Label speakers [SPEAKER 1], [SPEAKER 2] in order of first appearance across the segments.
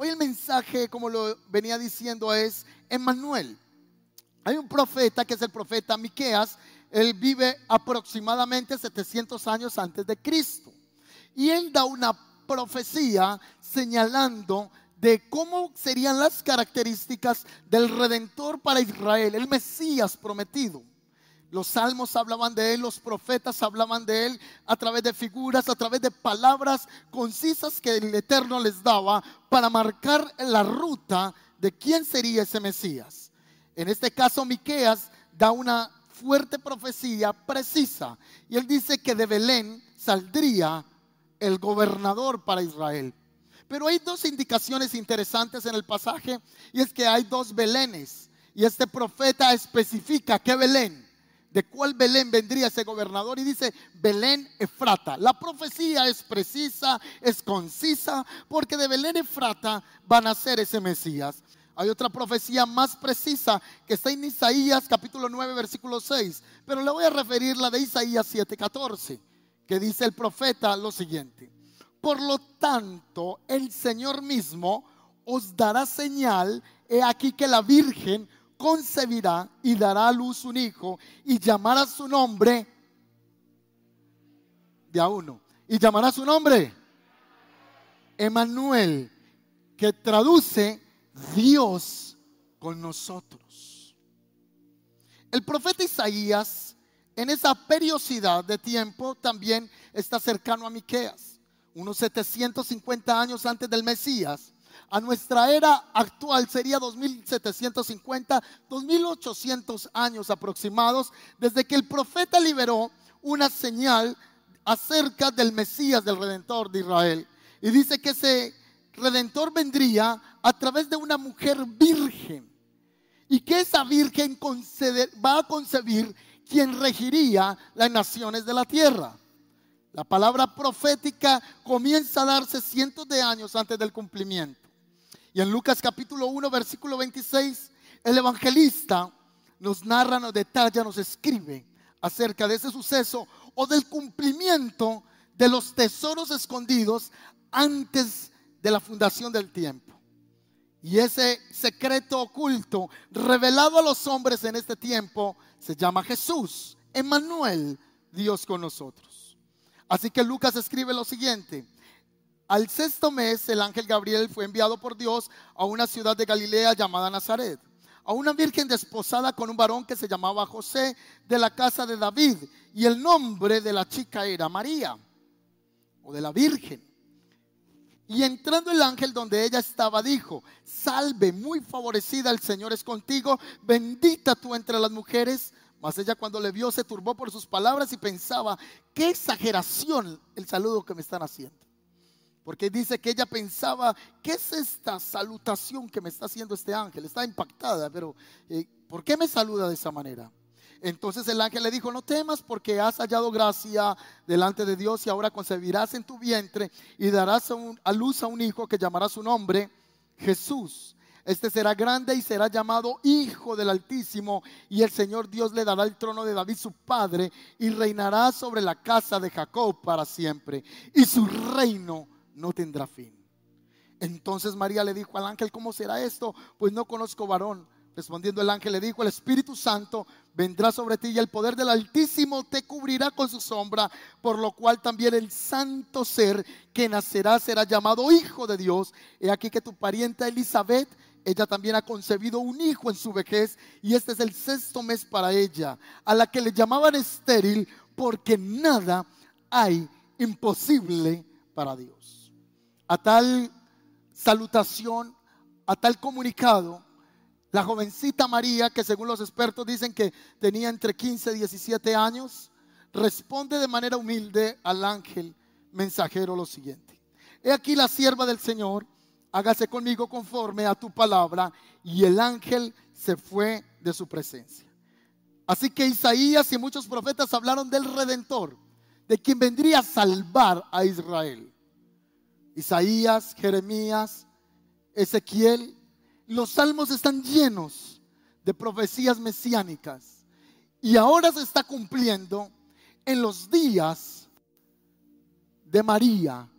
[SPEAKER 1] Hoy el mensaje, como lo venía diciendo, es Emmanuel. Hay un profeta que es el profeta Miqueas. Él vive aproximadamente 700 años antes de Cristo. Y él da una profecía señalando de cómo serían las características del redentor para Israel, el Mesías prometido. Los salmos hablaban de él, los profetas hablaban de él a través de figuras, a través de palabras concisas que el Eterno les daba para marcar la ruta de quién sería ese Mesías. En este caso, Miqueas da una fuerte profecía precisa y él dice que de Belén saldría el gobernador para Israel. Pero hay dos indicaciones interesantes en el pasaje y es que hay dos Belenes y este profeta especifica qué Belén de cuál Belén vendría ese gobernador y dice Belén Efrata. La profecía es precisa, es concisa, porque de Belén Efrata van a ser ese Mesías. Hay otra profecía más precisa que está en Isaías capítulo 9 versículo 6, pero le voy a referir la de Isaías 7:14, que dice el profeta lo siguiente. Por lo tanto, el Señor mismo os dará señal, he aquí que la Virgen concebirá y dará a luz un hijo y llamará su nombre de a uno. Y llamará su nombre Emanuel, que traduce Dios con nosotros. El profeta Isaías en esa periodicidad de tiempo también está cercano a Miqueas, unos 750 años antes del Mesías a nuestra era actual sería 2750, 2800 años aproximados desde que el profeta liberó una señal acerca del Mesías, del Redentor de Israel. Y dice que ese Redentor vendría a través de una mujer virgen. Y que esa virgen va a concebir quien regiría las naciones de la tierra. La palabra profética comienza a darse cientos de años antes del cumplimiento. Y en Lucas capítulo 1, versículo 26, el evangelista nos narra, nos detalla, nos escribe acerca de ese suceso o del cumplimiento de los tesoros escondidos antes de la fundación del tiempo. Y ese secreto oculto revelado a los hombres en este tiempo se llama Jesús, Emmanuel, Dios con nosotros. Así que Lucas escribe lo siguiente, al sexto mes, el ángel Gabriel fue enviado por Dios a una ciudad de Galilea llamada Nazaret, a una virgen desposada con un varón que se llamaba José de la casa de David, y el nombre de la chica era María, o de la virgen. Y entrando el ángel donde ella estaba, dijo, salve, muy favorecida, el Señor es contigo, bendita tú entre las mujeres. Mas ella cuando le vio se turbó por sus palabras y pensaba, qué exageración el saludo que me están haciendo. Porque dice que ella pensaba, ¿qué es esta salutación que me está haciendo este ángel? Está impactada, pero eh, ¿por qué me saluda de esa manera? Entonces el ángel le dijo, no temas porque has hallado gracia delante de Dios y ahora concebirás en tu vientre y darás a, luz a un hijo que llamará su nombre Jesús. Este será grande y será llamado Hijo del Altísimo y el Señor Dios le dará el trono de David su padre y reinará sobre la casa de Jacob para siempre y su reino no tendrá fin. Entonces María le dijo al ángel, ¿cómo será esto? Pues no conozco varón. Respondiendo el ángel le dijo, el Espíritu Santo vendrá sobre ti y el poder del Altísimo te cubrirá con su sombra, por lo cual también el santo ser que nacerá será llamado Hijo de Dios. He aquí que tu parienta Elizabeth, ella también ha concebido un hijo en su vejez y este es el sexto mes para ella, a la que le llamaban estéril, porque nada hay imposible para Dios a tal salutación, a tal comunicado, la jovencita María, que según los expertos dicen que tenía entre 15 y 17 años, responde de manera humilde al ángel mensajero lo siguiente. He aquí la sierva del Señor, hágase conmigo conforme a tu palabra. Y el ángel se fue de su presencia. Así que Isaías y muchos profetas hablaron del Redentor, de quien vendría a salvar a Israel. Isaías, Jeremías, Ezequiel. Los salmos están llenos de profecías mesiánicas. Y ahora se está cumpliendo en los días de María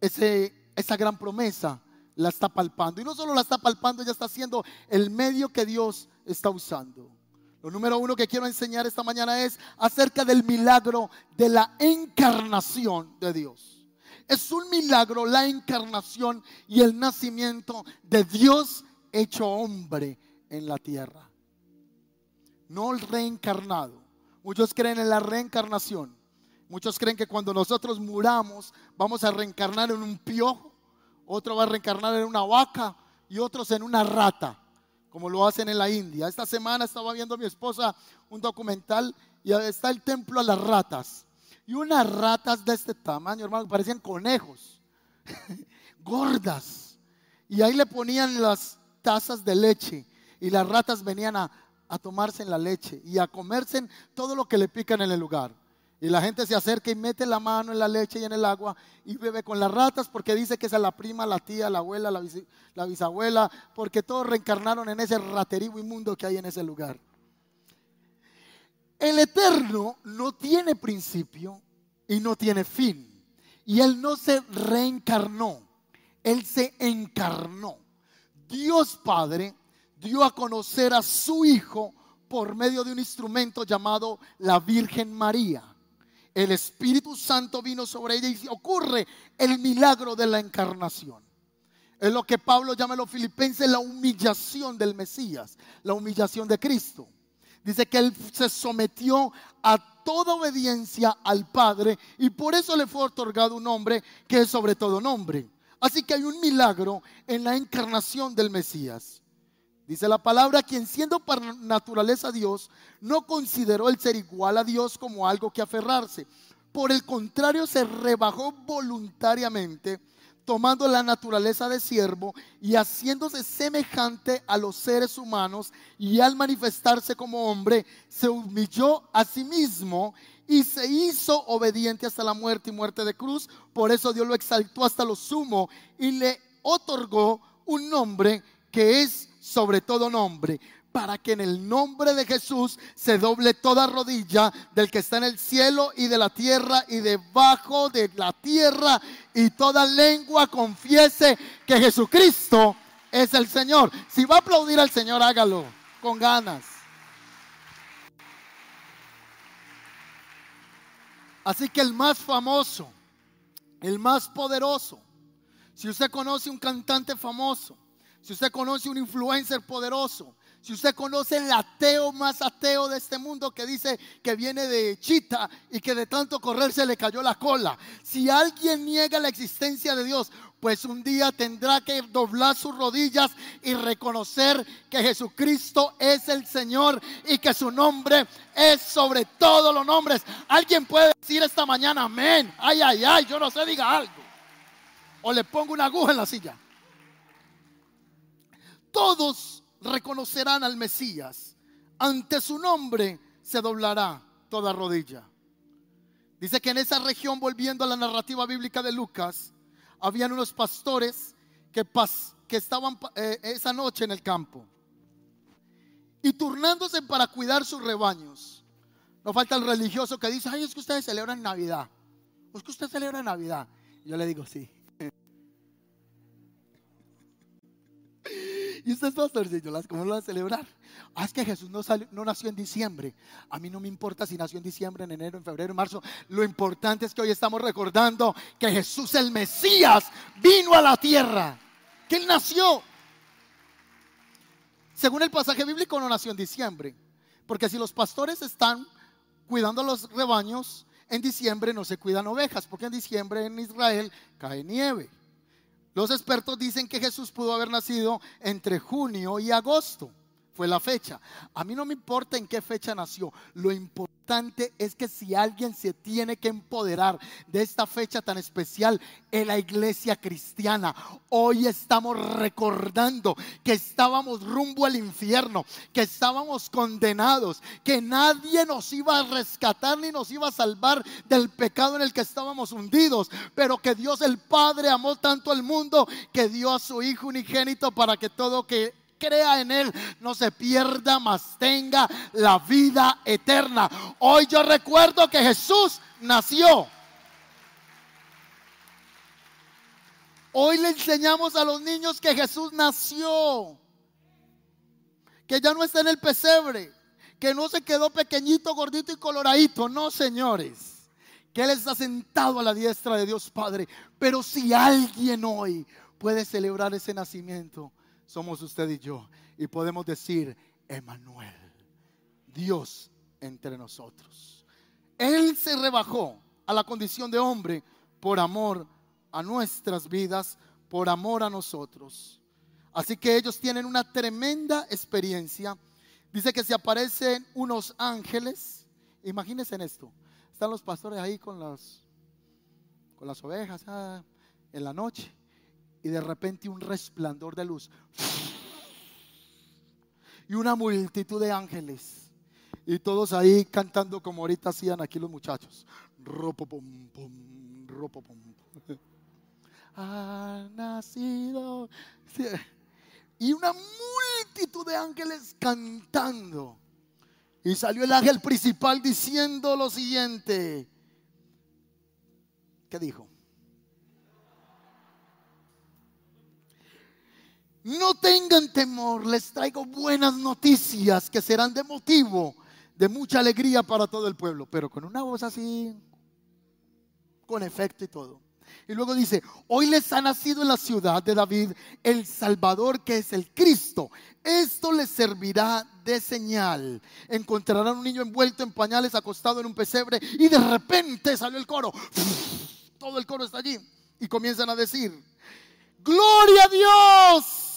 [SPEAKER 1] ese, esa gran promesa, la está palpando. Y no solo la está palpando, ella está haciendo el medio que Dios está usando. Lo número uno que quiero enseñar esta mañana es acerca del milagro de la encarnación de Dios. Es un milagro la encarnación y el nacimiento de Dios hecho hombre en la tierra. No el reencarnado. Muchos creen en la reencarnación. Muchos creen que cuando nosotros muramos vamos a reencarnar en un piojo, otro va a reencarnar en una vaca y otros en una rata como lo hacen en la India. Esta semana estaba viendo a mi esposa un documental y está el templo a las ratas. Y unas ratas de este tamaño, hermano, parecían conejos, gordas. Y ahí le ponían las tazas de leche y las ratas venían a, a tomarse en la leche y a comerse todo lo que le pican en el lugar. Y la gente se acerca y mete la mano en la leche y en el agua y bebe con las ratas porque dice que es la prima, la tía, la abuela, la, bisabuela, porque todos reencarnaron en ese raterío inmundo que hay en ese lugar. El eterno no tiene principio y no tiene fin. Y él no se reencarnó, él se encarnó. Dios Padre dio a conocer a su Hijo por medio de un instrumento llamado la Virgen María el Espíritu Santo vino sobre ella y ocurre el milagro de la encarnación. Es lo que Pablo llama en los filipenses la humillación del Mesías, la humillación de Cristo. Dice que él se sometió a toda obediencia al Padre y por eso le fue otorgado un nombre que es sobre todo nombre. Así que hay un milagro en la encarnación del Mesías. Dice la palabra, quien siendo por naturaleza Dios, no consideró el ser igual a Dios como algo que aferrarse. Por el contrario, se rebajó voluntariamente, tomando la naturaleza de siervo y haciéndose semejante a los seres humanos, y al manifestarse como hombre, se humilló a sí mismo y se hizo obediente hasta la muerte y muerte de cruz. Por eso Dios lo exaltó hasta lo sumo y le otorgó un nombre que es sobre todo nombre, para que en el nombre de Jesús se doble toda rodilla del que está en el cielo y de la tierra y debajo de la tierra y toda lengua confiese que Jesucristo es el Señor. Si va a aplaudir al Señor, hágalo con ganas. Así que el más famoso, el más poderoso, si usted conoce un cantante famoso, si usted conoce un influencer poderoso, si usted conoce el ateo más ateo de este mundo que dice que viene de chita y que de tanto correr se le cayó la cola, si alguien niega la existencia de Dios, pues un día tendrá que doblar sus rodillas y reconocer que Jesucristo es el Señor y que su nombre es sobre todos los nombres. Alguien puede decir esta mañana, amén, ay, ay, ay, yo no sé, diga algo. O le pongo una aguja en la silla todos reconocerán al Mesías. Ante su nombre se doblará toda rodilla. Dice que en esa región, volviendo a la narrativa bíblica de Lucas, habían unos pastores que, que estaban eh, esa noche en el campo y turnándose para cuidar sus rebaños. No falta el religioso que dice, ay, es que ustedes celebran Navidad. Es que usted celebra Navidad. Yo le digo, sí. Y usted es pastorcillo, ¿cómo lo va a celebrar? Ah, es que Jesús no, no nació en diciembre. A mí no me importa si nació en diciembre, en enero, en febrero, en marzo. Lo importante es que hoy estamos recordando que Jesús el Mesías vino a la tierra. Que Él nació. Según el pasaje bíblico no nació en diciembre. Porque si los pastores están cuidando los rebaños, en diciembre no se cuidan ovejas, porque en diciembre en Israel cae nieve. Los expertos dicen que Jesús pudo haber nacido entre junio y agosto. Fue la fecha. A mí no me importa en qué fecha nació. Lo importante es que si alguien se tiene que empoderar de esta fecha tan especial en la iglesia cristiana, hoy estamos recordando que estábamos rumbo al infierno, que estábamos condenados, que nadie nos iba a rescatar ni nos iba a salvar del pecado en el que estábamos hundidos, pero que Dios el Padre amó tanto al mundo que dio a su Hijo unigénito para que todo que crea en Él no se pierda, mas tenga la vida eterna. Hoy yo recuerdo que Jesús nació. Hoy le enseñamos a los niños que Jesús nació, que ya no está en el pesebre, que no se quedó pequeñito, gordito y coloradito, no señores, que Él está sentado a la diestra de Dios Padre. Pero si alguien hoy puede celebrar ese nacimiento, somos usted y yo. Y podemos decir, Emanuel, Dios entre nosotros. Él se rebajó a la condición de hombre por amor a nuestras vidas, por amor a nosotros. Así que ellos tienen una tremenda experiencia. Dice que se aparecen unos ángeles. Imagínense en esto. Están los pastores ahí con las, con las ovejas ah, en la noche. Y de repente un resplandor de luz. Y una multitud de ángeles y todos ahí cantando como ahorita hacían aquí los muchachos. Ropo, pom, pom, ropo, pom. Ha nacido. Y una multitud de ángeles cantando. Y salió el ángel principal diciendo lo siguiente. ¿Qué dijo? No tengan temor, les traigo buenas noticias que serán de motivo de mucha alegría para todo el pueblo, pero con una voz así, con efecto y todo. Y luego dice, hoy les ha nacido en la ciudad de David el Salvador que es el Cristo. Esto les servirá de señal. Encontrarán un niño envuelto en pañales acostado en un pesebre y de repente salió el coro. Todo el coro está allí y comienzan a decir, gloria a Dios,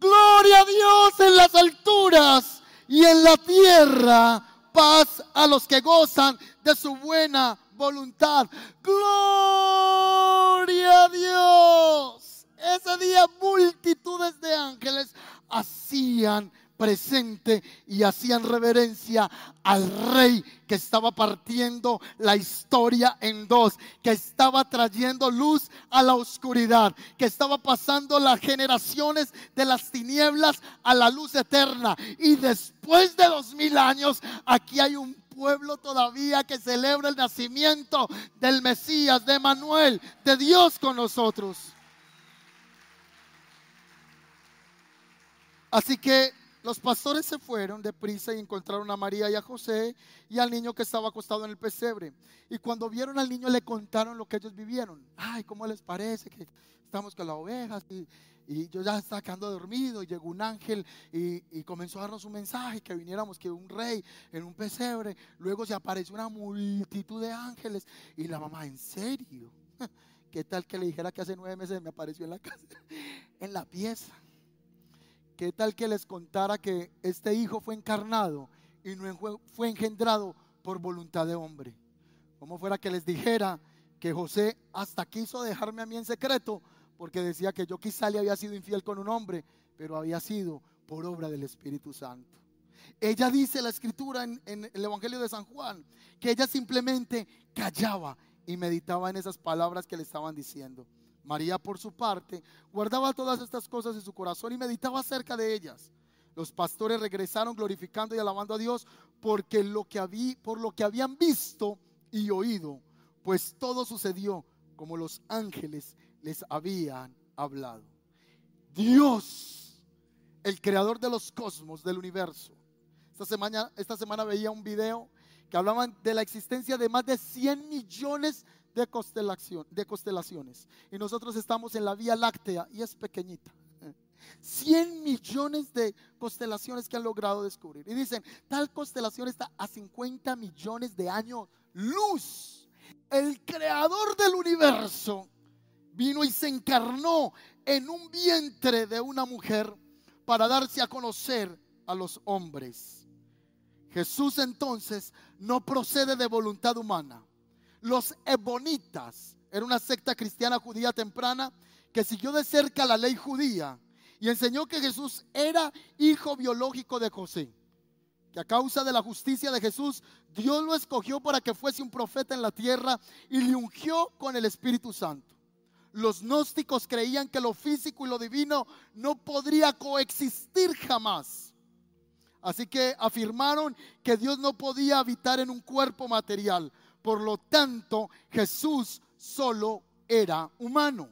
[SPEAKER 1] gloria a Dios en las alturas y en la tierra paz a los que gozan de su buena voluntad. Gloria a Dios. Ese día multitudes de ángeles hacían presente y hacían reverencia al rey que estaba partiendo la historia en dos, que estaba trayendo luz a la oscuridad, que estaba pasando las generaciones de las tinieblas a la luz eterna. Y después de dos mil años, aquí hay un pueblo todavía que celebra el nacimiento del Mesías, de Manuel, de Dios con nosotros. Así que los pastores se fueron deprisa y encontraron a María y a José y al niño que estaba acostado en el pesebre. Y cuando vieron al niño le contaron lo que ellos vivieron. Ay, ¿cómo les parece que estamos con las ovejas? Y, yo ya estaba quedando dormido y llegó un ángel y, y, comenzó a darnos un mensaje que viniéramos, que un rey en un pesebre. Luego se apareció una multitud de ángeles y la mamá, ¿en serio? ¿Qué tal que le dijera que hace nueve meses me apareció en la casa, en la pieza? ¿Qué tal que les contara que este hijo fue encarnado y no fue engendrado por voluntad de hombre? Como fuera que les dijera que José hasta quiso dejarme a mí en secreto porque decía que yo quizá le había sido infiel con un hombre, pero había sido por obra del Espíritu Santo. Ella dice la escritura en, en, el Evangelio de San Juan que ella simplemente callaba y meditaba en esas palabras que le estaban diciendo. María, por su parte, guardaba todas estas cosas en su corazón y meditaba acerca de ellas. Los pastores regresaron glorificando y alabando a Dios porque lo que por lo que habían visto y oído, pues todo sucedió como los ángeles les habían hablado. Dios, el creador de los cosmos, del universo. Esta semana, esta semana veía un video que hablaban de la existencia de más de 100 millones de constelación, de constelaciones. Y nosotros estamos en la Vía Láctea y es pequeñita. 100 millones de constelaciones que han logrado descubrir. Y dicen, tal constelación está a 50 millones de años luz. El creador del universo vino y se encarnó en un vientre de una mujer para darse a conocer a los hombres. Jesús entonces no procede de voluntad humana los ebonitas. Era una secta cristiana judía temprana que siguió de cerca la ley judía y enseñó que Jesús era hijo biológico de José. Que a causa de la justicia de Jesús, Dios lo escogió para que fuese un profeta en la tierra y le ungió con el Espíritu Santo. Los gnósticos creían que lo físico y lo divino no podría coexistir jamás. Así que afirmaron que Dios no podía habitar en un cuerpo material, por lo tanto, Jesús solo era humano.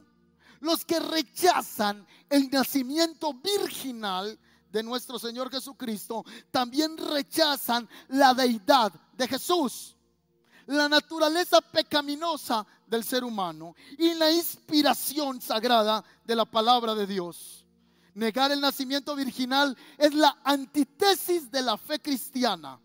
[SPEAKER 1] Los que rechazan el nacimiento virginal de nuestro Señor Jesucristo también rechazan la deidad de Jesús, la naturaleza pecaminosa del ser humano y la inspiración sagrada de la palabra de Dios. Negar el nacimiento virginal es la antítesis de la fe cristiana,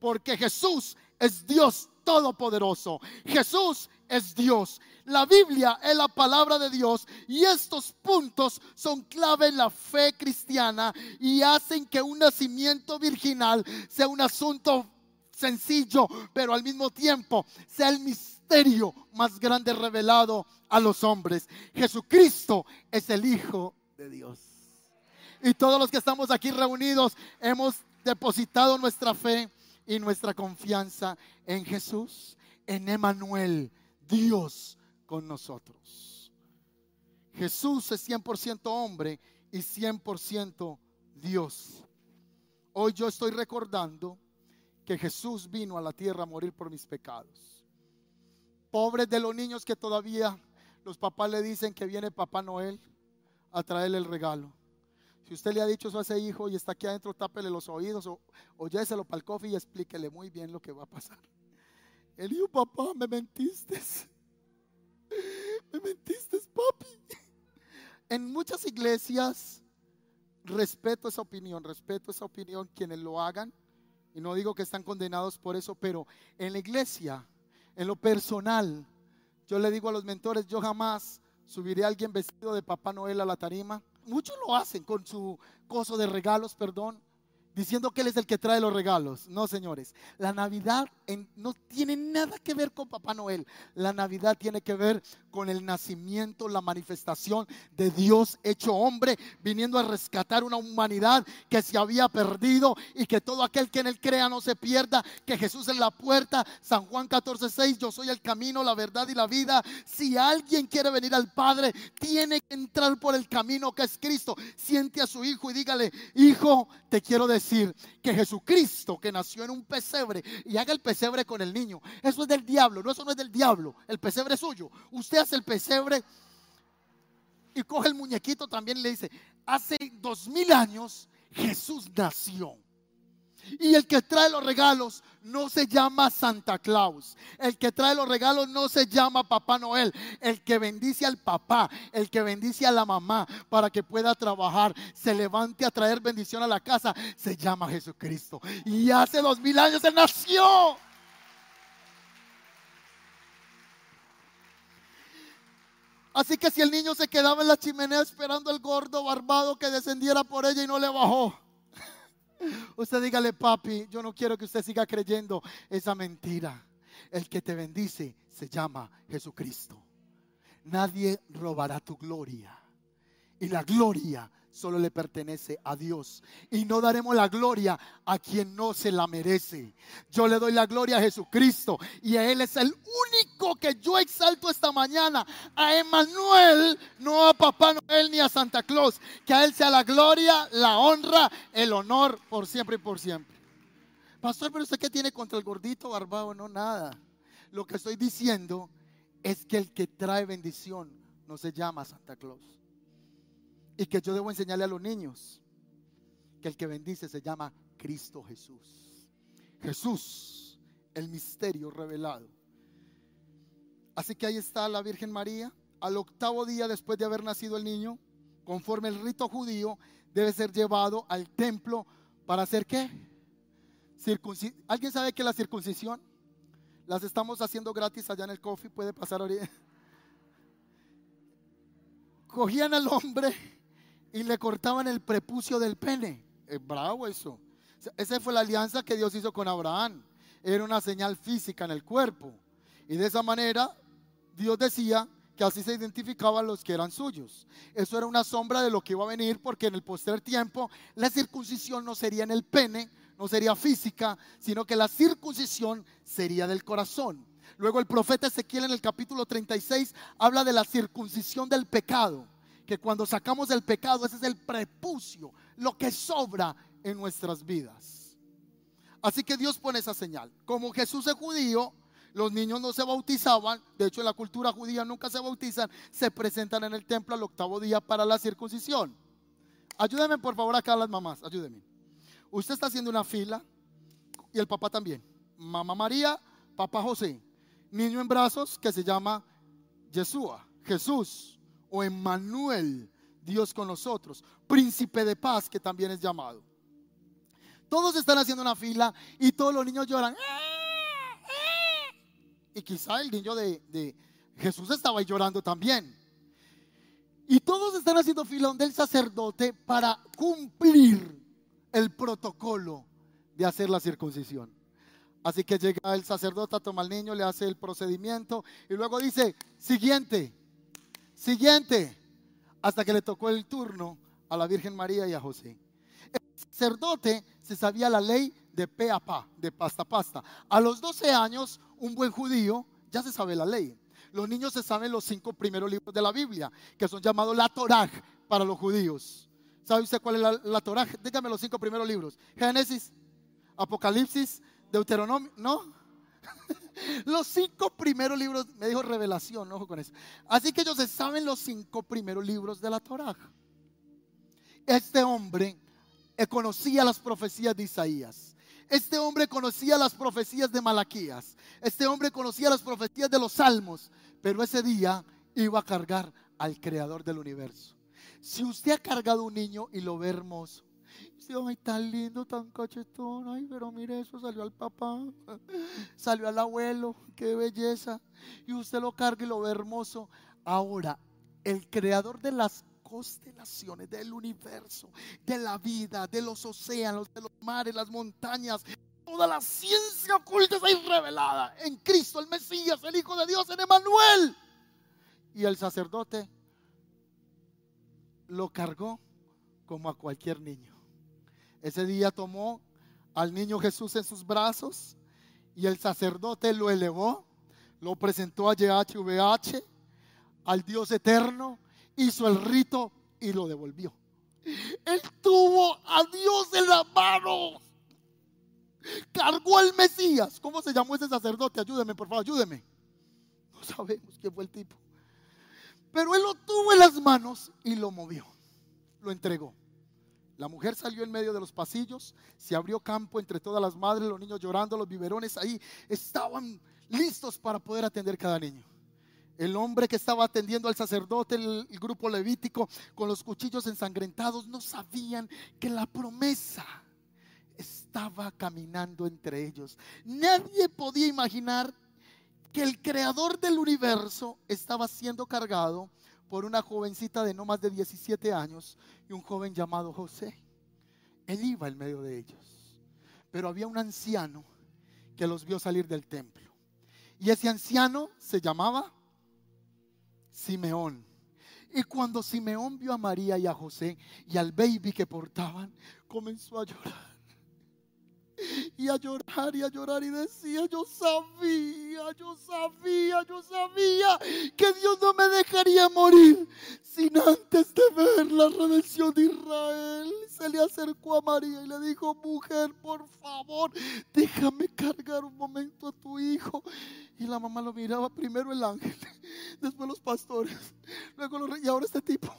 [SPEAKER 1] porque Jesús es Dios todopoderoso. Jesús es Dios. La Biblia es la palabra de Dios y estos puntos son clave en la fe cristiana y hacen que un nacimiento virginal sea un asunto sencillo, pero al mismo tiempo sea el misterio más grande revelado a los hombres. Jesucristo es el Hijo de Dios. Y todos los que estamos aquí reunidos hemos depositado nuestra fe y nuestra confianza en Jesús, en Emanuel, Dios con nosotros. Jesús es 100% hombre y 100% Dios. Hoy yo estoy recordando que Jesús vino a la tierra a morir por mis pecados. Pobres de los niños que todavía los papás le dicen que viene Papá Noel a traerle el regalo. Si usted le ha dicho eso a ese hijo y está aquí adentro, tápele los oídos o, o para el coffee y explíquele muy bien lo que va a pasar. El hijo, papá, me mentiste. Me mentiste, papi. En muchas iglesias, respeto esa opinión, respeto esa opinión quienes lo hagan. Y no digo que están condenados por eso, pero en la iglesia, en lo personal, yo le digo a los mentores, yo jamás subiré a alguien vestido de Papá Noel a la tarima. Muchos lo hacen con su coso de regalos, perdón diciendo que Él es el que trae los regalos. No, señores. La Navidad no tiene nada que ver con Papá Noel. La Navidad tiene que ver con el nacimiento, la manifestación de Dios hecho hombre, viniendo a rescatar una humanidad que se había perdido y que todo aquel que en Él crea no se pierda, que Jesús es la puerta. San Juan 14, 6, yo soy el camino, la verdad y la vida. Si alguien quiere venir al Padre, tiene que entrar por el camino que es Cristo. Siente a su hijo y dígale, hijo, te quiero decir decir que Jesucristo que nació en un pesebre y haga el pesebre con el niño, eso es del diablo, no, eso no es del diablo, el pesebre es suyo. Usted hace el pesebre y coge el muñequito también y le dice, hace dos mil años Jesús nació. Y el que trae los regalos no se llama Santa Claus. El que trae los regalos no se llama Papá Noel. El que bendice al papá, el que bendice a la mamá para que pueda trabajar, se levante a traer bendición a la casa, se llama Jesucristo. Y hace dos mil años Él nació. Así que si el niño se quedaba en la chimenea esperando el gordo barbado que descendiera por ella y no le bajó Usted dígale, papi, yo no quiero que usted siga creyendo esa mentira. El que te bendice se llama Jesucristo. Nadie robará tu gloria. Y la gloria solo le pertenece a Dios. Y no daremos la gloria a quien no se la merece. Yo le doy la gloria a Jesucristo. Y a Él es el único que yo exalto esta mañana. A Emanuel, no a Papá Noel ni a Santa Claus. Que a Él sea la gloria, la honra, el honor por siempre y por siempre. Pastor, pero usted qué tiene contra el gordito barbado? No, nada. Lo que estoy diciendo es que el que trae bendición no se llama Santa Claus y que yo debo enseñarle a los niños que el que bendice se llama Cristo Jesús. Jesús, el misterio revelado. Así que ahí está la Virgen María. Al octavo día después de haber nacido el niño, conforme el rito judío, debe ser llevado al templo para hacer qué? ¿Alguien sabe que la circuncisión? Las estamos haciendo gratis allá en el coffee, puede pasar ahorita. Cogían al hombre y le cortaban el prepucio del pene. Es bravo eso. Esa fue la alianza que Dios hizo con Abraham. Era una señal física en el cuerpo. Y de esa manera Dios decía que así se identificaban los que eran suyos. Eso era una sombra de lo que iba a venir porque en el posterior tiempo la circuncisión no sería en el pene, no sería física, sino que la circuncisión sería del corazón. Luego el profeta Ezequiel en el capítulo 36 habla de la circuncisión del pecado que cuando sacamos el pecado, ese es el prepucio, lo que sobra en nuestras vidas. Así que Dios pone esa señal. Como Jesús es judío, Los niños no se bautizaban, de hecho en la cultura judía nunca se bautizan, se presentan en el templo al octavo día para la circuncisión. Ayúdenme por favor acá las mamás, ayúdenme. Usted está haciendo una fila y el papá también. Mamá María, papá José. Niño en brazos que se llama Yeshua, Jesús o Emmanuel, Dios con nosotros. Príncipe de paz que también es llamado. Todos están haciendo una fila y todos los niños lloran. Y quizá el niño de, Jesús estaba ahí llorando también. Y todos están haciendo fila donde el sacerdote para cumplir el protocolo de hacer la circuncisión. Así que llega el sacerdote, toma al niño, le hace el procedimiento y luego dice, siguiente, siguiente, hasta que le tocó el turno a la Virgen María y a José. El sacerdote se sabía la ley de pe a pa, de pasta a pasta. A los 12 años, un buen judío ya se sabe la ley. Los niños se saben los cinco primeros libros de la Biblia, que son llamados la Torah para los judíos. ¿Sabe usted cuál es la, la Torah? Dígame los cinco primeros libros. Génesis, Apocalipsis, Deuteronomio, ¿no? los cinco primeros libros, me dijo revelación, ojo con eso. Así que ellos se saben los cinco primeros libros de la Torah. Este hombre eh, conocía las profecías de Isaías. Este hombre conocía las profecías de Malaquías. Este hombre conocía las profecías de los salmos. Pero ese día iba a cargar al creador del universo. Si usted ha cargado un niño y lo ve hermoso, dice, ay, tan lindo, tan cachetón, ay, pero mire eso, salió al papá, salió al abuelo, qué belleza. Y usted lo carga y lo ve hermoso. Ahora, el creador de las constelaciones del universo, de la vida, de los océanos, de los mares, las montañas. Toda la ciencia oculta ahí revelada en Cristo, el Mesías, el Hijo de Dios, en Emanuel. Y el sacerdote lo cargó como a cualquier niño. Ese día tomó al niño Jesús en sus brazos y el sacerdote lo elevó, lo presentó a YHVH, al Dios eterno, hizo el rito y lo devolvió. Él tuvo a Dios en la mano. Cargó al Mesías. ¿Cómo se llamó ese sacerdote? Ayúdeme, por favor, ayúdeme. No sabemos quién fue el tipo. Pero él lo tuvo en las manos y lo movió. Lo entregó. La mujer salió en medio de los pasillos, se abrió campo entre todas las madres, los niños llorando, los biberones ahí estaban listos para poder atender cada niño. El hombre que estaba atendiendo al sacerdote, el, grupo levítico, con los cuchillos ensangrentados, no sabían que la promesa estaba caminando entre ellos. Nadie podía imaginar que el creador del universo estaba siendo cargado por una jovencita de no más de 17 años y un joven llamado José. Él iba en medio de ellos. Pero había un anciano que los vio salir del templo. Y ese anciano se llamaba Simeón. Y cuando Simeón vio a María y a José y al baby que portaban, comenzó a llorar. Y a llorar y a llorar y decía, yo sabía, yo sabía, yo sabía que Dios no me dejaría morir sin antes de ver la redención de Israel. Se le acercó a María y le dijo, mujer, por favor, déjame cargar un momento a tu hijo. Y la mamá lo miraba primero el ángel, después los pastores, luego los y ahora este tipo.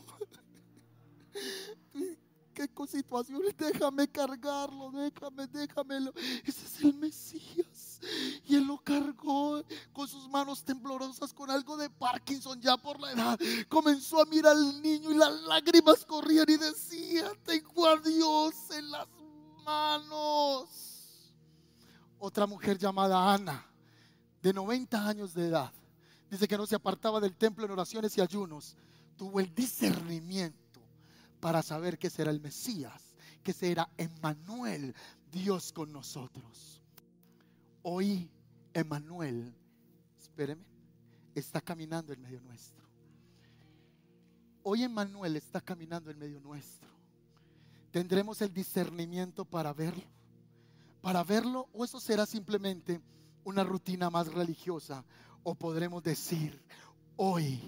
[SPEAKER 1] qué situaciones, déjame cargarlo, déjame, déjamelo. Ese es el Mesías. Y él lo cargó con sus manos temblorosas, con algo de Parkinson ya por la edad. Comenzó a mirar al niño y las lágrimas corrían y decía, tengo a Dios en las manos. Otra mujer llamada Ana, de 90 años de edad, dice que no se apartaba del templo en oraciones y ayunos. Tuvo el discernimiento para saber que será el Mesías, que será Emmanuel, Dios con nosotros. Hoy Emmanuel, espéreme, está caminando en medio nuestro. Hoy Emmanuel está caminando en medio nuestro. Tendremos el discernimiento para verlo. Para verlo o eso será simplemente una rutina más religiosa o podremos decir hoy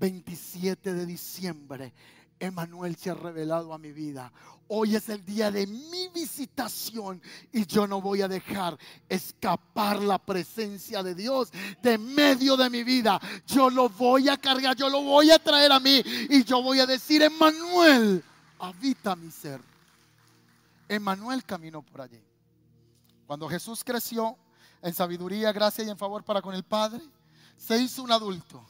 [SPEAKER 1] 27 de diciembre Emanuel se ha revelado a mi vida. Hoy es el día de mi visitación y yo no voy a dejar escapar la presencia de Dios de medio de mi vida. Yo lo voy a cargar, yo lo voy a traer a mí y yo voy a decir, Emanuel, habita mi ser. Emanuel caminó por allí. Cuando Jesús creció en sabiduría, gracia y en favor para con el Padre, se hizo un adulto.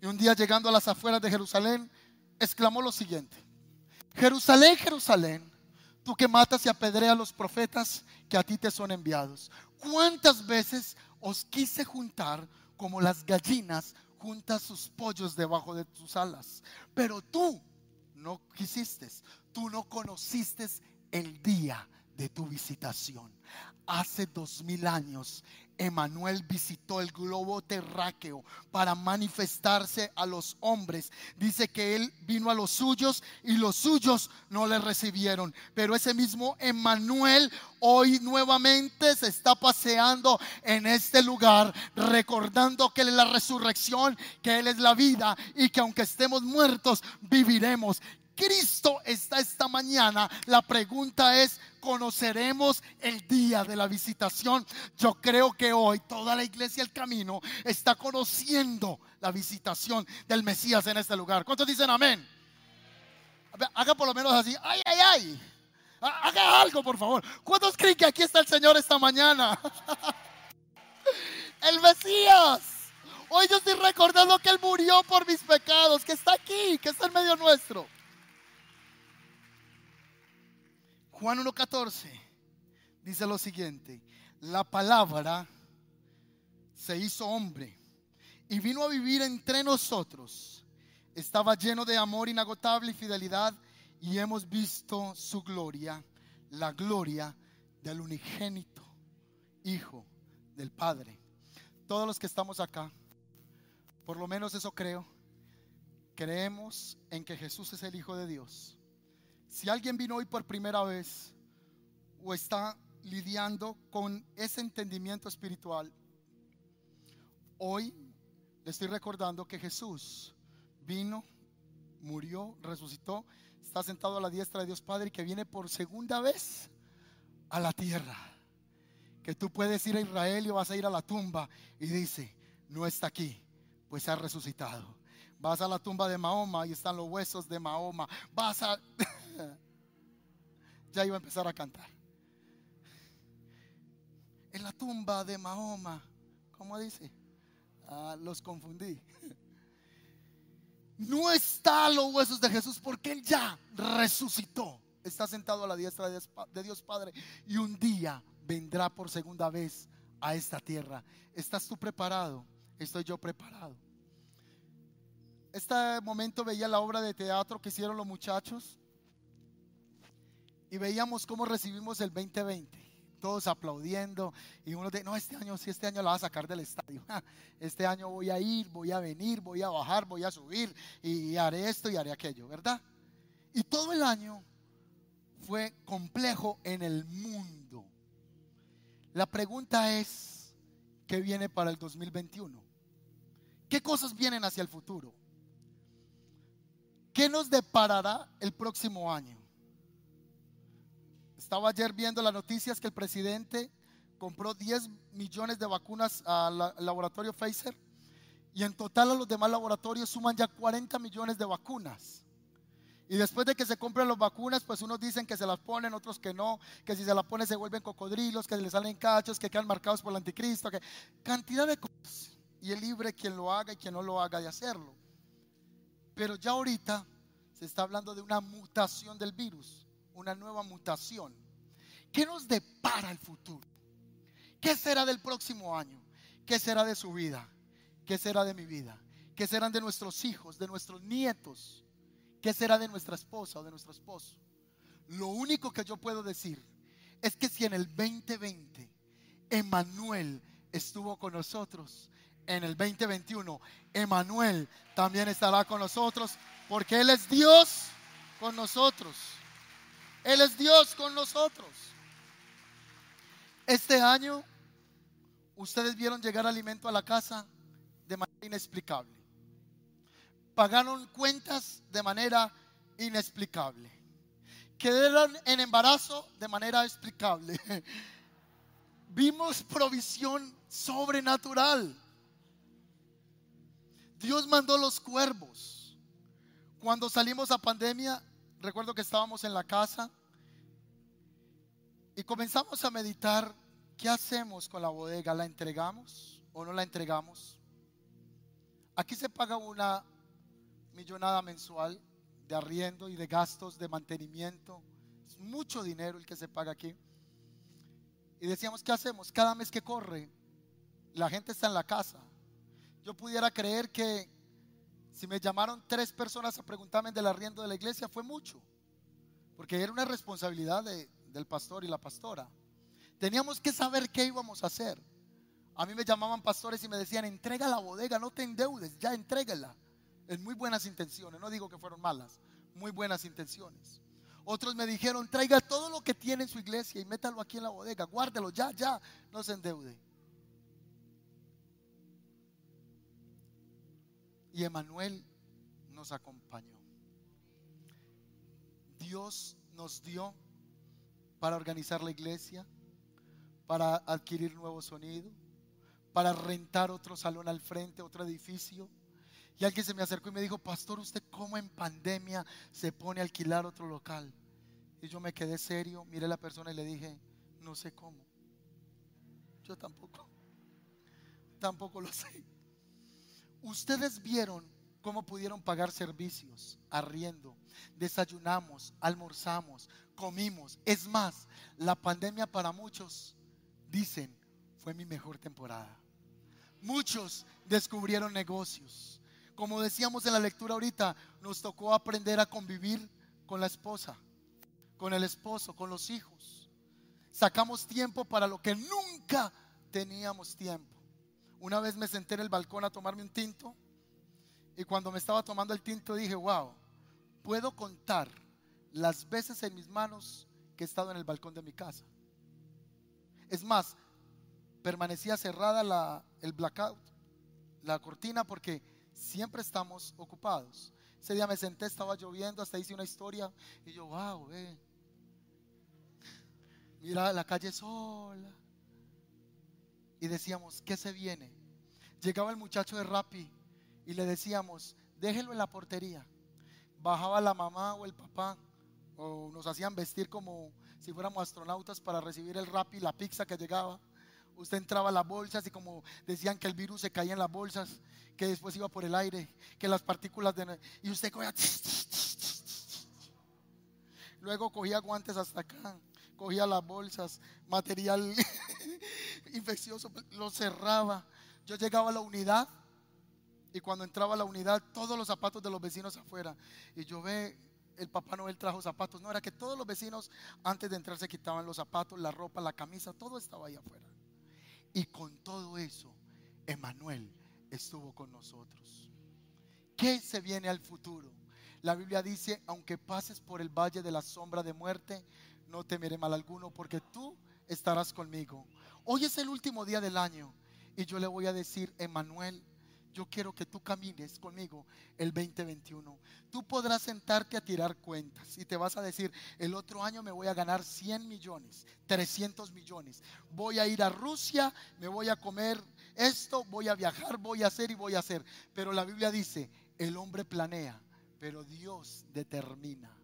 [SPEAKER 1] Y un día llegando a las afueras de Jerusalén, exclamó lo siguiente. Jerusalén, Jerusalén, tú que matas y apedreas a los profetas que a ti te son enviados. ¿Cuántas veces os quise juntar como las gallinas juntas sus pollos debajo de tus alas? Pero tú no quisiste, tú no conociste el día de tu visitación. Hace dos mil años Emanuel visitó el globo terráqueo para manifestarse a los hombres. Dice que él vino a los suyos y los suyos no le recibieron. Pero ese mismo Emanuel hoy nuevamente se está paseando en este lugar, recordando que Él es la resurrección, que Él es la vida y que aunque estemos muertos, viviremos. Cristo está esta mañana, la pregunta es, ¿conoceremos el día de la visitación? Yo creo que hoy toda la iglesia El Camino está conociendo la visitación del Mesías en este lugar. ¿Cuántos dicen amén? Haga por lo menos así, ay, ay, ay. Haga algo, por favor. ¿Cuántos creen que aquí está el Señor esta mañana? el Mesías. Hoy yo estoy recordando que Él murió por mis pecados, que está aquí, que está en medio nuestro. Juan 1.14 dice lo siguiente, la palabra se hizo hombre y vino a vivir entre nosotros. Estaba lleno de amor inagotable y fidelidad y hemos visto su gloria, la gloria del unigénito Hijo del Padre. Todos los que estamos acá, por lo menos eso creo, creemos en que Jesús es el Hijo de Dios si alguien vino hoy por primera vez o está lidiando con ese entendimiento espiritual, hoy le estoy recordando que Jesús vino, murió, resucitó, está sentado a la diestra de Dios Padre y que viene por segunda vez a la tierra. Que tú puedes ir a Israel y vas a ir a la tumba y dice, no está aquí, pues ha resucitado. Vas a la tumba de Mahoma y están los huesos de Mahoma. Vas a... ya iba a empezar a cantar. En la tumba de Mahoma, ¿cómo dice? Ah, los confundí. No está los huesos de Jesús porque Él ya resucitó. Está sentado a la diestra de Dios Padre y un día vendrá por segunda vez a esta tierra. ¿Estás tú preparado? Estoy yo preparado. Este momento veía la obra de teatro que hicieron los muchachos y veíamos cómo recibimos el 2020. Todos aplaudiendo y uno de, no, este año sí, este año la va a sacar del estadio. Este año voy a ir, voy a venir, voy a bajar, voy a subir y haré esto y haré aquello, ¿verdad? Y todo el año fue complejo en el mundo. La pregunta es, ¿qué viene para el 2021? ¿Qué cosas vienen hacia el futuro? ¿Qué nos deparará el próximo año? Estaba ayer viendo las noticias que el presidente compró 10 millones de vacunas al laboratorio Pfizer y en total a los demás laboratorios suman ya 40 millones de vacunas. Y después de que se compren las vacunas, pues unos dicen que se las ponen, otros que no, que si se las ponen se vuelven cocodrilos, que le salen cachos, que quedan marcados por el anticristo, que cantidad de cosas. Y es libre quien lo haga y quien no lo haga de hacerlo. Pero ya ahorita se está hablando de una mutación del virus una nueva mutación. ¿Qué nos depara el futuro? ¿Qué será del próximo año? ¿Qué será de su vida? ¿Qué será de mi vida? ¿Qué serán de nuestros hijos, de nuestros nietos? ¿Qué será de nuestra esposa o de nuestro esposo? Lo único que yo puedo decir es que si en el 2020 Emanuel estuvo con nosotros, en el 2021 Emanuel también estará con nosotros porque Él es Dios con nosotros. Él es Dios con nosotros. Este año ustedes vieron llegar alimento a la casa de manera inexplicable. Pagaron cuentas de manera inexplicable. Quedaron en embarazo de manera explicable. Vimos provisión sobrenatural. Dios mandó los cuervos. Cuando salimos a pandemia, recuerdo que estábamos en la casa y comenzamos a meditar, ¿qué hacemos con la bodega? ¿La entregamos o no la entregamos? Aquí se paga una millonada mensual de arriendo y de gastos de mantenimiento. Es mucho dinero el que se paga aquí. Y decíamos, ¿qué hacemos? Cada mes que corre, la gente está en la casa. Yo pudiera creer que si me llamaron tres personas a preguntarme del arriendo de la iglesia, fue mucho. Porque era una responsabilidad del pastor y la pastora. Teníamos que saber qué íbamos a hacer. A mí me llamaban pastores y me decían, entrega la bodega, no te endeudes, ya entrégala. En muy buenas intenciones, no digo que fueron malas, muy buenas intenciones. Otros me dijeron, traiga todo lo que tiene en su iglesia y métalo aquí en la bodega, guárdelo, ya, ya, no se endeude. Y Emanuel nos acompañó. Dios nos dio para organizar la iglesia, para adquirir nuevo sonido, para rentar otro salón al frente, otro edificio. Y alguien se me acercó y me dijo, pastor, ¿usted cómo en pandemia se pone a alquilar otro local? Y yo me quedé serio, miré a la persona y le dije, no sé cómo. Yo tampoco. Tampoco lo sé. Ustedes vieron cómo pudieron pagar servicios, arriendo, desayunamos, almorzamos, comimos. Es más, la pandemia para muchos, dicen, fue mi mejor temporada. Muchos descubrieron negocios. Como decíamos en la lectura ahorita, nos tocó aprender a convivir con la esposa, con el esposo, con los hijos. Sacamos tiempo para lo que nunca teníamos tiempo. Una vez me senté en el balcón a tomarme un tinto y cuando me estaba tomando el tinto dije, wow, puedo contar las veces en mis manos que he estado en el balcón de mi casa. Es más, permanecía cerrada la, el blackout, la cortina, porque siempre estamos ocupados. Ese día me senté, estaba lloviendo, hasta hice una historia y yo, wow, eh. Mira la calle sola. Y decíamos, ¿qué se viene? Llegaba el muchacho de Rappi y le decíamos, déjelo en la portería. Bajaba la mamá o el papá o nos hacían vestir como si fuéramos astronautas para recibir el Rappi, la pizza que llegaba. Usted entraba a las bolsas y como decían que el virus se caía en las bolsas, que después iba por el aire, que las partículas de... Y usted cogía... Luego cogía guantes hasta acá, cogía las bolsas, material infeccioso, lo cerraba. Yo llegaba a la unidad y cuando entraba a la unidad, todos los zapatos de los vecinos afuera. Y yo ve, el Papá Noel trajo zapatos. No, era que todos los vecinos antes de entrar se quitaban los zapatos, la ropa, la camisa, todo estaba ahí afuera. Y con todo eso, Emanuel estuvo con nosotros. ¿Qué se viene al futuro? La Biblia dice, aunque pases por el valle de la sombra de muerte, no temeré mal alguno, porque tú estarás conmigo. Hoy es el último día del año y yo le voy a decir, Emanuel, yo quiero que tú camines conmigo el 2021. Tú podrás sentarte a tirar cuentas y te vas a decir, el otro año me voy a ganar 100 millones, 300 millones. Voy a ir a Rusia, me voy a comer esto, voy a viajar, voy a hacer y voy a hacer. Pero la Biblia dice, el hombre planea, pero Dios determina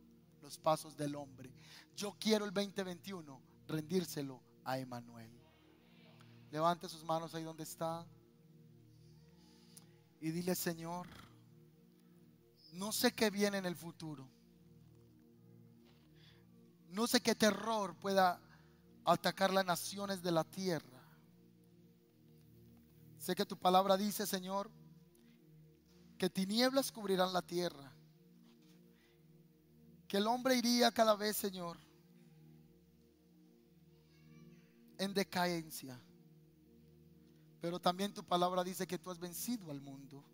[SPEAKER 1] los pasos del hombre. Yo quiero el 2021 rendírselo a Emanuel. Levante sus manos ahí donde está y dile, Señor, no sé qué viene en el futuro. No sé qué terror pueda atacar las naciones de la tierra. Sé que tu palabra dice, Señor, que tinieblas cubrirán la tierra. Que el hombre iría cada vez, Señor, en decadencia. Pero también tu palabra dice que tú has vencido al mundo.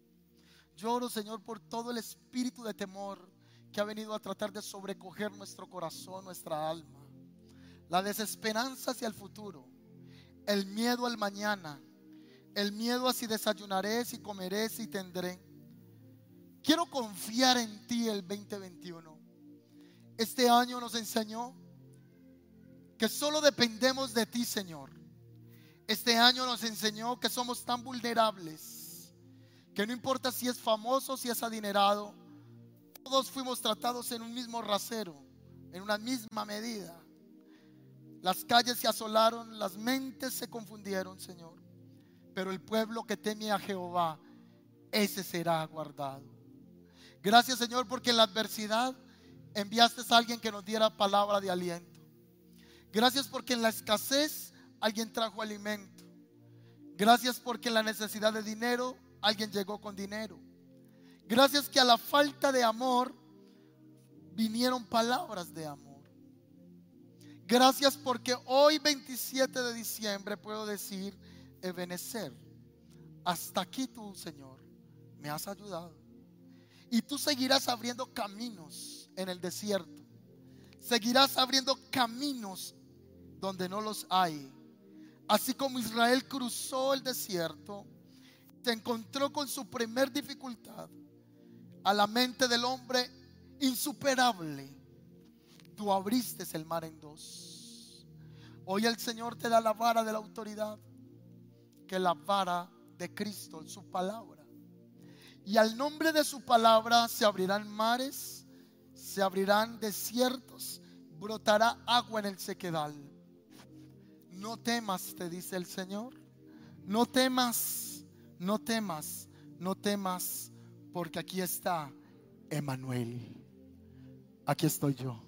[SPEAKER 1] Lloro, Señor, por todo el espíritu de temor que ha venido a tratar de sobrecoger nuestro corazón, nuestra alma. La desesperanza hacia el futuro, el miedo al mañana, el miedo a si desayunaré, si comeré, si tendré. Quiero confiar en ti el 2021. Este año nos enseñó que solo dependemos de ti, Señor. Este año nos enseñó que somos tan vulnerables, que no importa si es famoso, si es adinerado, todos fuimos tratados en un mismo rasero, en una misma medida. Las calles se asolaron, las mentes se confundieron, Señor. Pero el pueblo que teme a Jehová, ese será guardado. Gracias, Señor, porque en la adversidad enviaste a alguien que nos diera palabra de aliento. Gracias porque en la escasez alguien trajo alimento. Gracias porque la necesidad de dinero alguien llegó con dinero. Gracias que a la falta de amor vinieron palabras de amor. Gracias porque hoy 27 de diciembre puedo decir, Ebenecer, hasta aquí tú, Señor, me has ayudado. Y tú seguirás abriendo caminos en el desierto. Seguirás abriendo caminos donde no los hay. Así como Israel cruzó el desierto, se encontró con su primer dificultad. A la mente del hombre insuperable, tú abriste el mar en dos. Hoy el Señor te da la vara de la autoridad, que la vara de Cristo, su palabra. Y al nombre de su palabra se abrirán mares, se abrirán desiertos, brotará agua en el sequedal. No temas, te dice el Señor. No temas, no temas, no temas, porque aquí está Emanuel. Aquí estoy yo.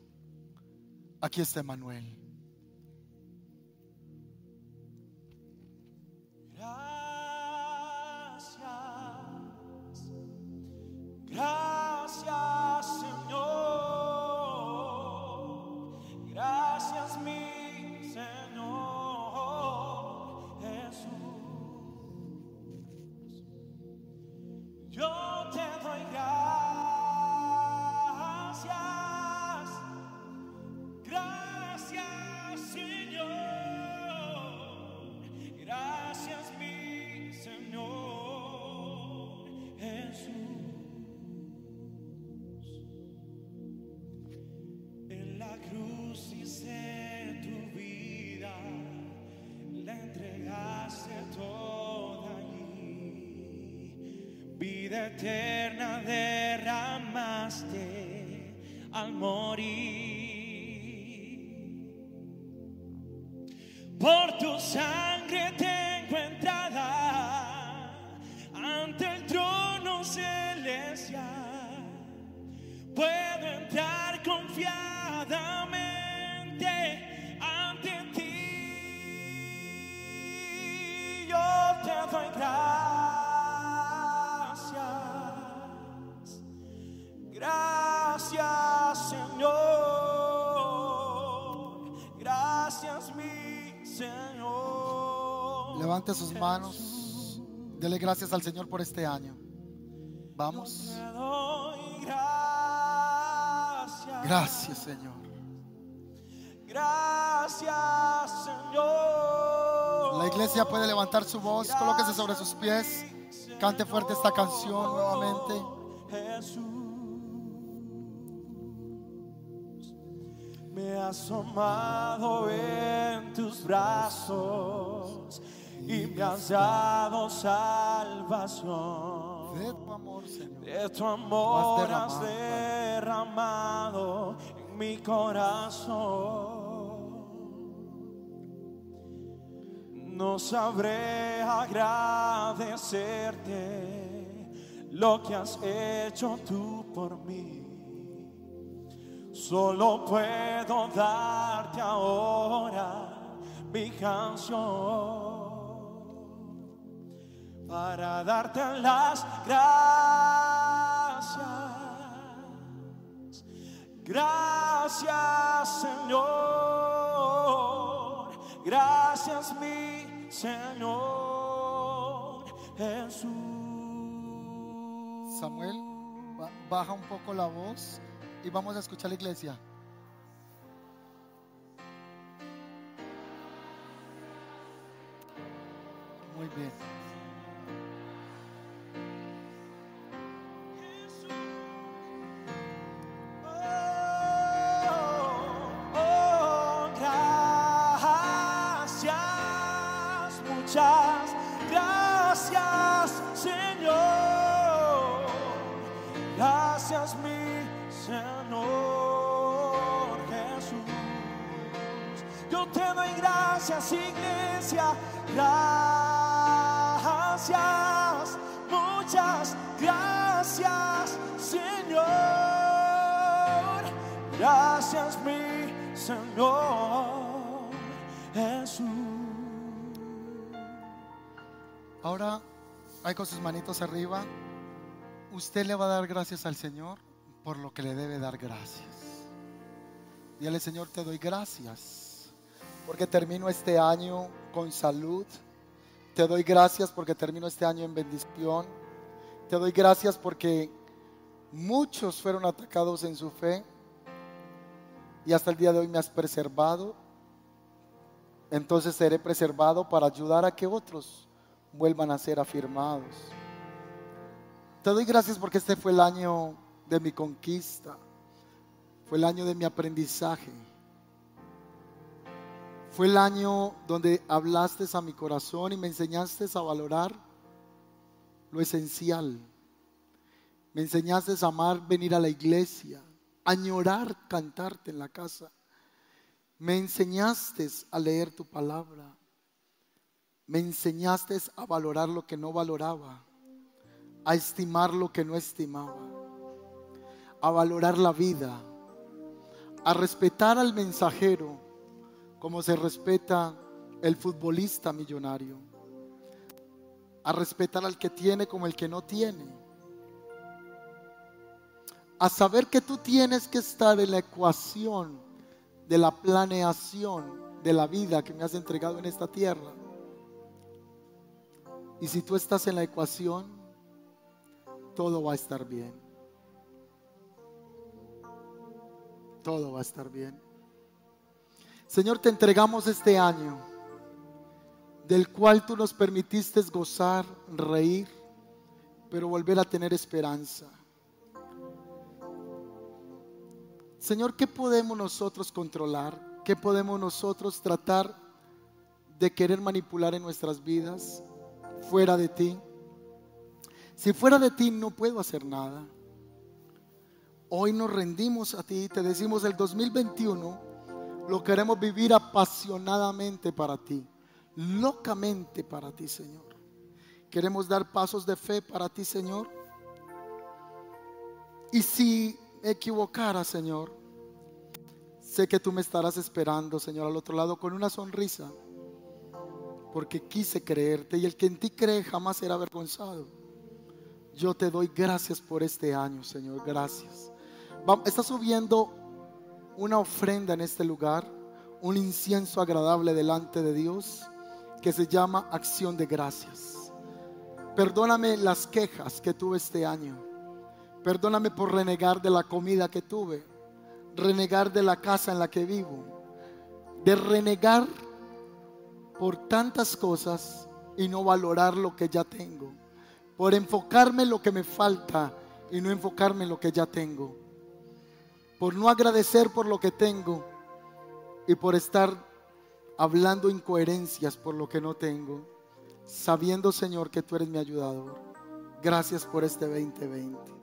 [SPEAKER 1] Aquí está Emanuel. joy.
[SPEAKER 2] Eterna derramaste al morir.
[SPEAKER 1] Levante sus manos. Dele gracias al Señor por este año. Vamos. Gracias, Señor.
[SPEAKER 2] Gracias, Señor.
[SPEAKER 1] La iglesia puede levantar su voz, colóquese sobre sus pies, cante fuerte esta canción nuevamente.
[SPEAKER 2] Jesús. Me has tomado en tus brazos y me has dado salvación.
[SPEAKER 1] De tu amor, Señor.
[SPEAKER 2] De tu amor has derramado en mi corazón. No sabré agradecerte lo que has hecho tú por mí. Solo puedo darte ahora mi canción para darte las gracias. Gracias Señor, gracias mi Señor Jesús.
[SPEAKER 1] Samuel, baja un poco la voz y vamos a escuchar la iglesia. Muy bien.
[SPEAKER 2] Gracias, muchas gracias, Señor. Gracias, mi Señor Jesús.
[SPEAKER 1] Ahora, hay con sus manitos arriba. Usted le va a dar gracias al Señor por lo que le debe dar gracias. Dígale, Señor, te doy gracias porque termino este año con salud. Te doy gracias porque termino este año en bendición. Te doy gracias porque muchos fueron atacados en su fe y hasta el día de hoy me has preservado. Entonces seré preservado para ayudar a que otros vuelvan a ser afirmados. Te doy gracias porque este fue el año de mi conquista. Fue el año de mi aprendizaje. Fue el año donde hablaste a mi corazón y me enseñaste a valorar lo esencial. Me enseñaste a amar venir a la iglesia, añorar cantarte en la casa. Me enseñaste a leer tu palabra. Me enseñaste a valorar lo que no valoraba, a estimar lo que no estimaba, a valorar la vida a respetar al mensajero como se respeta el futbolista millonario, a respetar al que tiene como el que no tiene, a saber que tú tienes que estar en la ecuación de la planeación de la vida que me has entregado en esta tierra. Y si tú estás en la ecuación, todo va a estar bien. todo va a estar bien. Señor, te entregamos este año, del cual tú nos permitiste gozar, reír, pero volver a tener esperanza. Señor, ¿qué podemos nosotros controlar? ¿Qué podemos nosotros tratar de querer manipular en nuestras vidas fuera de ti? Si fuera de ti no puedo hacer nada. Hoy nos rendimos a ti y te decimos el 2021 lo queremos vivir apasionadamente para ti, locamente para ti, Señor. Queremos dar pasos de fe para ti, Señor. Y si me equivocara, Señor, sé que tú me estarás esperando, Señor, al otro lado con una sonrisa, porque quise creerte y el que en ti cree jamás será avergonzado. Yo te doy gracias por este año, Señor, gracias. Está subiendo una ofrenda en este lugar, un incienso agradable delante de Dios que se llama acción de gracias. Perdóname las quejas que tuve este año. Perdóname por renegar de la comida que tuve, renegar de la casa en la que vivo, de renegar por tantas cosas y no valorar lo que ya tengo, por enfocarme en lo que me falta y no enfocarme en lo que ya tengo por no agradecer por lo que tengo y por estar hablando incoherencias por lo que no tengo, sabiendo Señor que tú eres mi ayudador. Gracias por este 2020.